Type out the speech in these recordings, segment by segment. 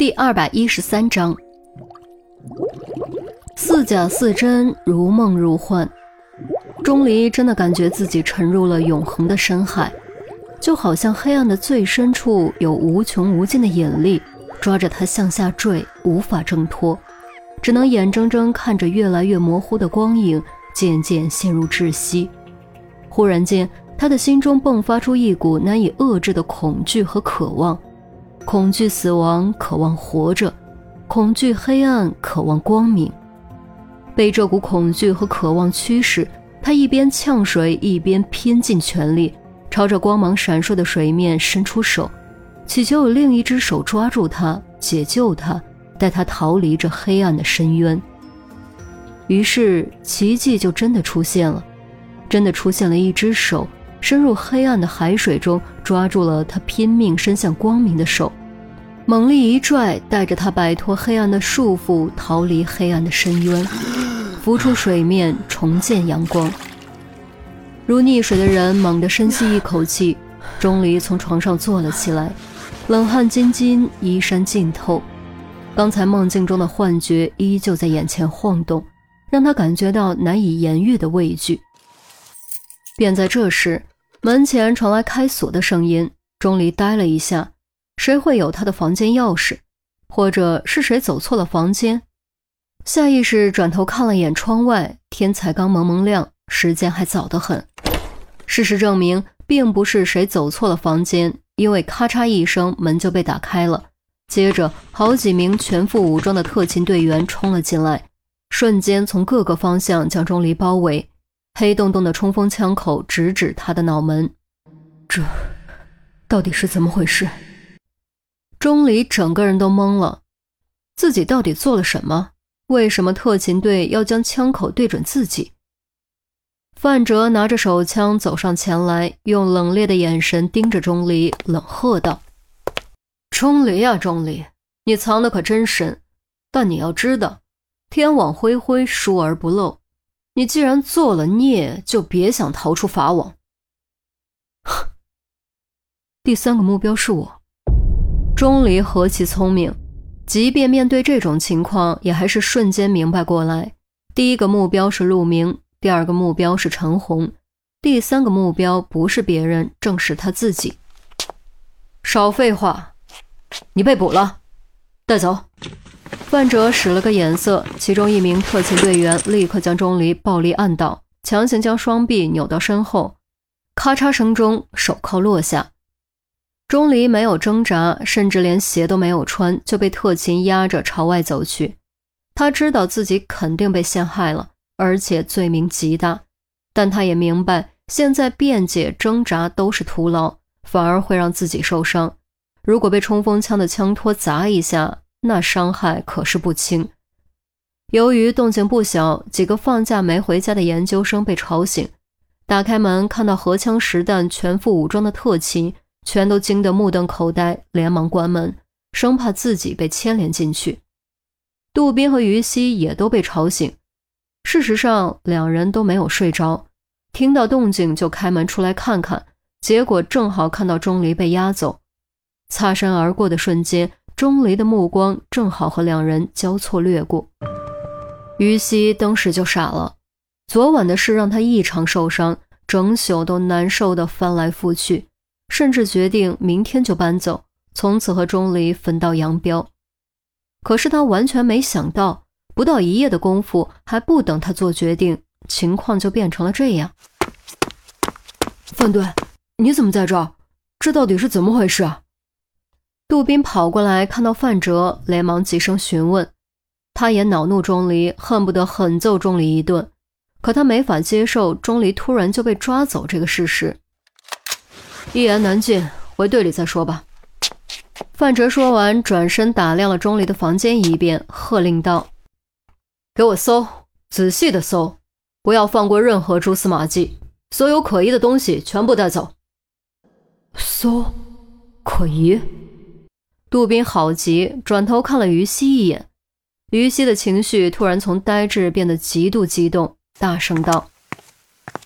第二百一十三章，似假似真，如梦如幻。钟离真的感觉自己沉入了永恒的深海，就好像黑暗的最深处有无穷无尽的引力，抓着他向下坠，无法挣脱，只能眼睁睁看着越来越模糊的光影渐渐陷入窒息。忽然间，他的心中迸发出一股难以遏制的恐惧和渴望。恐惧死亡，渴望活着；恐惧黑暗，渴望光明。被这股恐惧和渴望驱使，他一边呛水，一边拼尽全力，朝着光芒闪烁的水面伸出手，祈求有另一只手抓住他，解救他，带他逃离这黑暗的深渊。于是，奇迹就真的出现了，真的出现了一只手。深入黑暗的海水中，抓住了他拼命伸向光明的手，猛力一拽，带着他摆脱黑暗的束缚，逃离黑暗的深渊，浮出水面，重见阳光。如溺水的人猛地深吸一口气，钟离从床上坐了起来，冷汗津津，衣衫浸透。刚才梦境中的幻觉依旧在眼前晃动，让他感觉到难以言喻的畏惧。便在这时。门前传来开锁的声音，钟离呆了一下，谁会有他的房间钥匙？或者是谁走错了房间？下意识转头看了眼窗外，天才刚蒙蒙亮，时间还早得很。事实证明，并不是谁走错了房间，因为咔嚓一声，门就被打开了，接着好几名全副武装的特勤队员冲了进来，瞬间从各个方向将钟离包围。黑洞洞的冲锋枪口直指他的脑门，这到底是怎么回事？钟离整个人都懵了，自己到底做了什么？为什么特勤队要将枪口对准自己？范哲拿着手枪走上前来，用冷冽的眼神盯着钟离，冷喝道：“钟离啊，钟离，你藏的可真深，但你要知道，天网恢恢，疏而不漏。”你既然做了孽，就别想逃出法网。第三个目标是我。钟离何其聪明，即便面对这种情况，也还是瞬间明白过来。第一个目标是陆明，第二个目标是陈红，第三个目标不是别人，正是他自己。少废话，你被捕了，带走。万哲使了个眼色，其中一名特勤队员立刻将钟离暴力按倒，强行将双臂扭到身后。咔嚓声中，手铐落下。钟离没有挣扎，甚至连鞋都没有穿，就被特勤压着朝外走去。他知道自己肯定被陷害了，而且罪名极大，但他也明白，现在辩解挣扎都是徒劳，反而会让自己受伤。如果被冲锋枪的枪托砸一下，那伤害可是不轻。由于动静不小，几个放假没回家的研究生被吵醒，打开门看到荷枪实弹、全副武装的特勤，全都惊得目瞪口呆，连忙关门，生怕自己被牵连进去。杜宾和于西也都被吵醒，事实上两人都没有睡着，听到动静就开门出来看看，结果正好看到钟离被押走，擦身而过的瞬间。钟离的目光正好和两人交错掠过，于西当时就傻了。昨晚的事让他异常受伤，整宿都难受的翻来覆去，甚至决定明天就搬走，从此和钟离分道扬镳。可是他完全没想到，不到一夜的功夫，还不等他做决定，情况就变成了这样。范队，你怎么在这儿？这到底是怎么回事啊？杜宾跑过来，看到范哲，连忙急声询问。他也恼怒钟离，恨不得狠揍钟离一顿。可他没法接受钟离突然就被抓走这个事实。一言难尽，回队里再说吧。范哲说完，转身打量了钟离的房间一遍，喝令道：“给我搜，仔细的搜，不要放过任何蛛丝马迹，所有可疑的东西全部带走。”搜，可疑。杜宾好急，转头看了于西一眼。于西的情绪突然从呆滞变得极度激动，大声道：“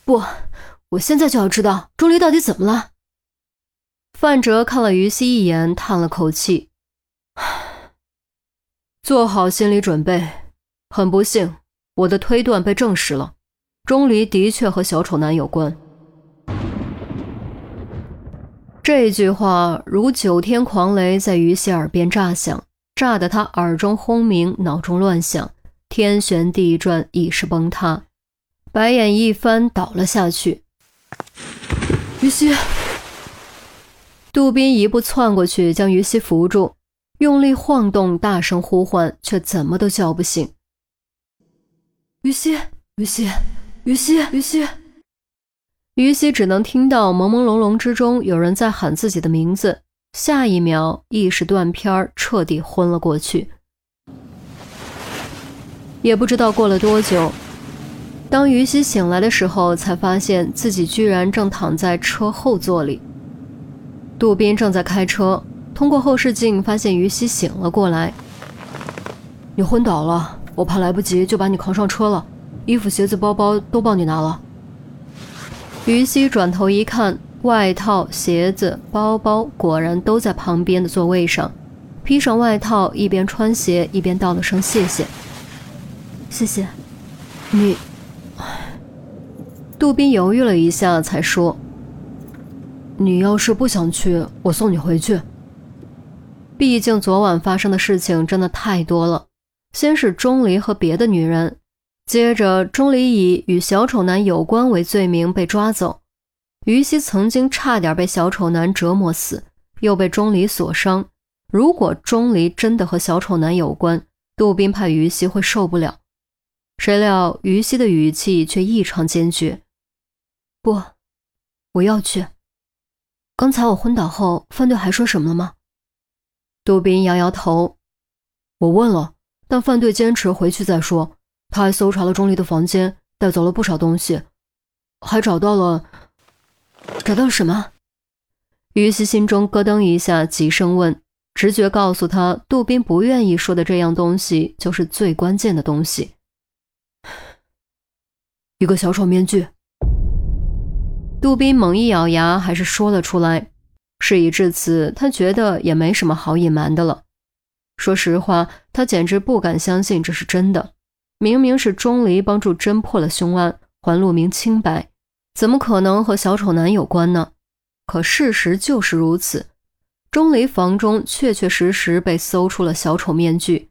不，我现在就要知道钟离到底怎么了。”范哲看了于西一眼，叹了口气：“ 做好心理准备。很不幸，我的推断被证实了，钟离的确和小丑男有关。这句话如九天狂雷在于西耳边炸响，炸得他耳中轰鸣，脑中乱想，天旋地转，意识崩塌，白眼一翻，倒了下去。于西，杜宾一步窜过去，将于西扶住，用力晃动，大声呼唤，却怎么都叫不醒。于西，于西，于西，于西。于西只能听到朦朦胧胧之中有人在喊自己的名字，下一秒意识断片，彻底昏了过去。也不知道过了多久，当于西醒来的时候，才发现自己居然正躺在车后座里。杜宾正在开车，通过后视镜发现于西醒了过来。你昏倒了，我怕来不及，就把你扛上车了，衣服、鞋子、包包都帮你拿了。于西转头一看，外套、鞋子、包包果然都在旁边的座位上。披上外套，一边穿鞋一边道了声谢谢。谢谢。你，杜宾犹豫了一下，才说：“你要是不想去，我送你回去。毕竟昨晚发生的事情真的太多了。先是钟离和别的女人。”接着，钟离以与小丑男有关为罪名被抓走。于西曾经差点被小丑男折磨死，又被钟离所伤。如果钟离真的和小丑男有关，杜宾怕于西会受不了。谁料于西的语气却异常坚决：“不，我要去。刚才我昏倒后，范队还说什么了吗？”杜宾摇摇头：“我问了，但范队坚持回去再说。”他还搜查了钟离的房间，带走了不少东西，还找到了，找到了什么？于西心中咯噔一下，急声问。直觉告诉他，杜宾不愿意说的这样东西，就是最关键的东西。一个小丑面具。杜宾猛一咬牙，还是说了出来。事已至此，他觉得也没什么好隐瞒的了。说实话，他简直不敢相信这是真的。明明是钟离帮助侦破了凶案，还陆明清白，怎么可能和小丑男有关呢？可事实就是如此，钟离房中确确实实被搜出了小丑面具，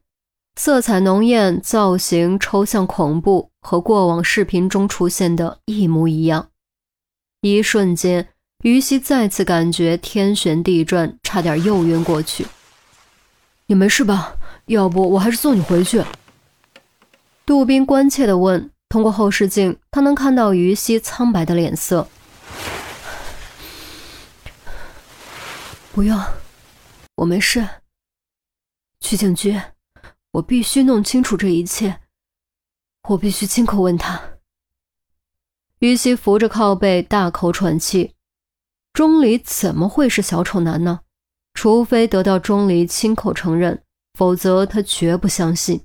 色彩浓艳，造型抽象恐怖，和过往视频中出现的一模一样。一瞬间，于西再次感觉天旋地转，差点又晕过去。你没事吧？要不我还是送你回去。杜宾关切地问：“通过后视镜，他能看到于西苍白的脸色。不用，我没事。去警局，我必须弄清楚这一切。我必须亲口问他。”于西扶着靠背，大口喘气。钟离怎么会是小丑男呢？除非得到钟离亲口承认，否则他绝不相信。